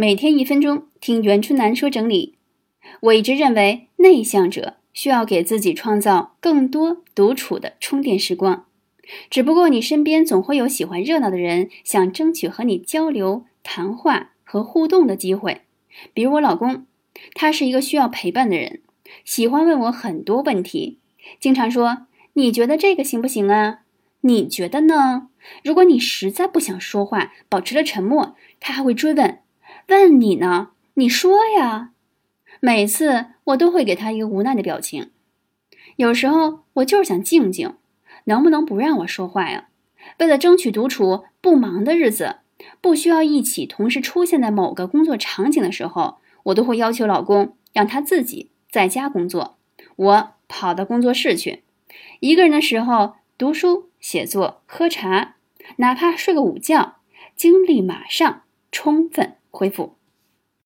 每天一分钟听袁春楠说整理。我一直认为，内向者需要给自己创造更多独处的充电时光。只不过你身边总会有喜欢热闹的人，想争取和你交流、谈话和互动的机会。比如我老公，他是一个需要陪伴的人，喜欢问我很多问题，经常说：“你觉得这个行不行啊？你觉得呢？”如果你实在不想说话，保持了沉默，他还会追问：“问你呢？你说呀。”每次我都会给他一个无奈的表情。有时候我就是想静静。能不能不让我说话呀？为了争取独处，不忙的日子，不需要一起同时出现在某个工作场景的时候，我都会要求老公让他自己在家工作，我跑到工作室去。一个人的时候，读书、写作、喝茶，哪怕睡个午觉，精力马上充分恢复。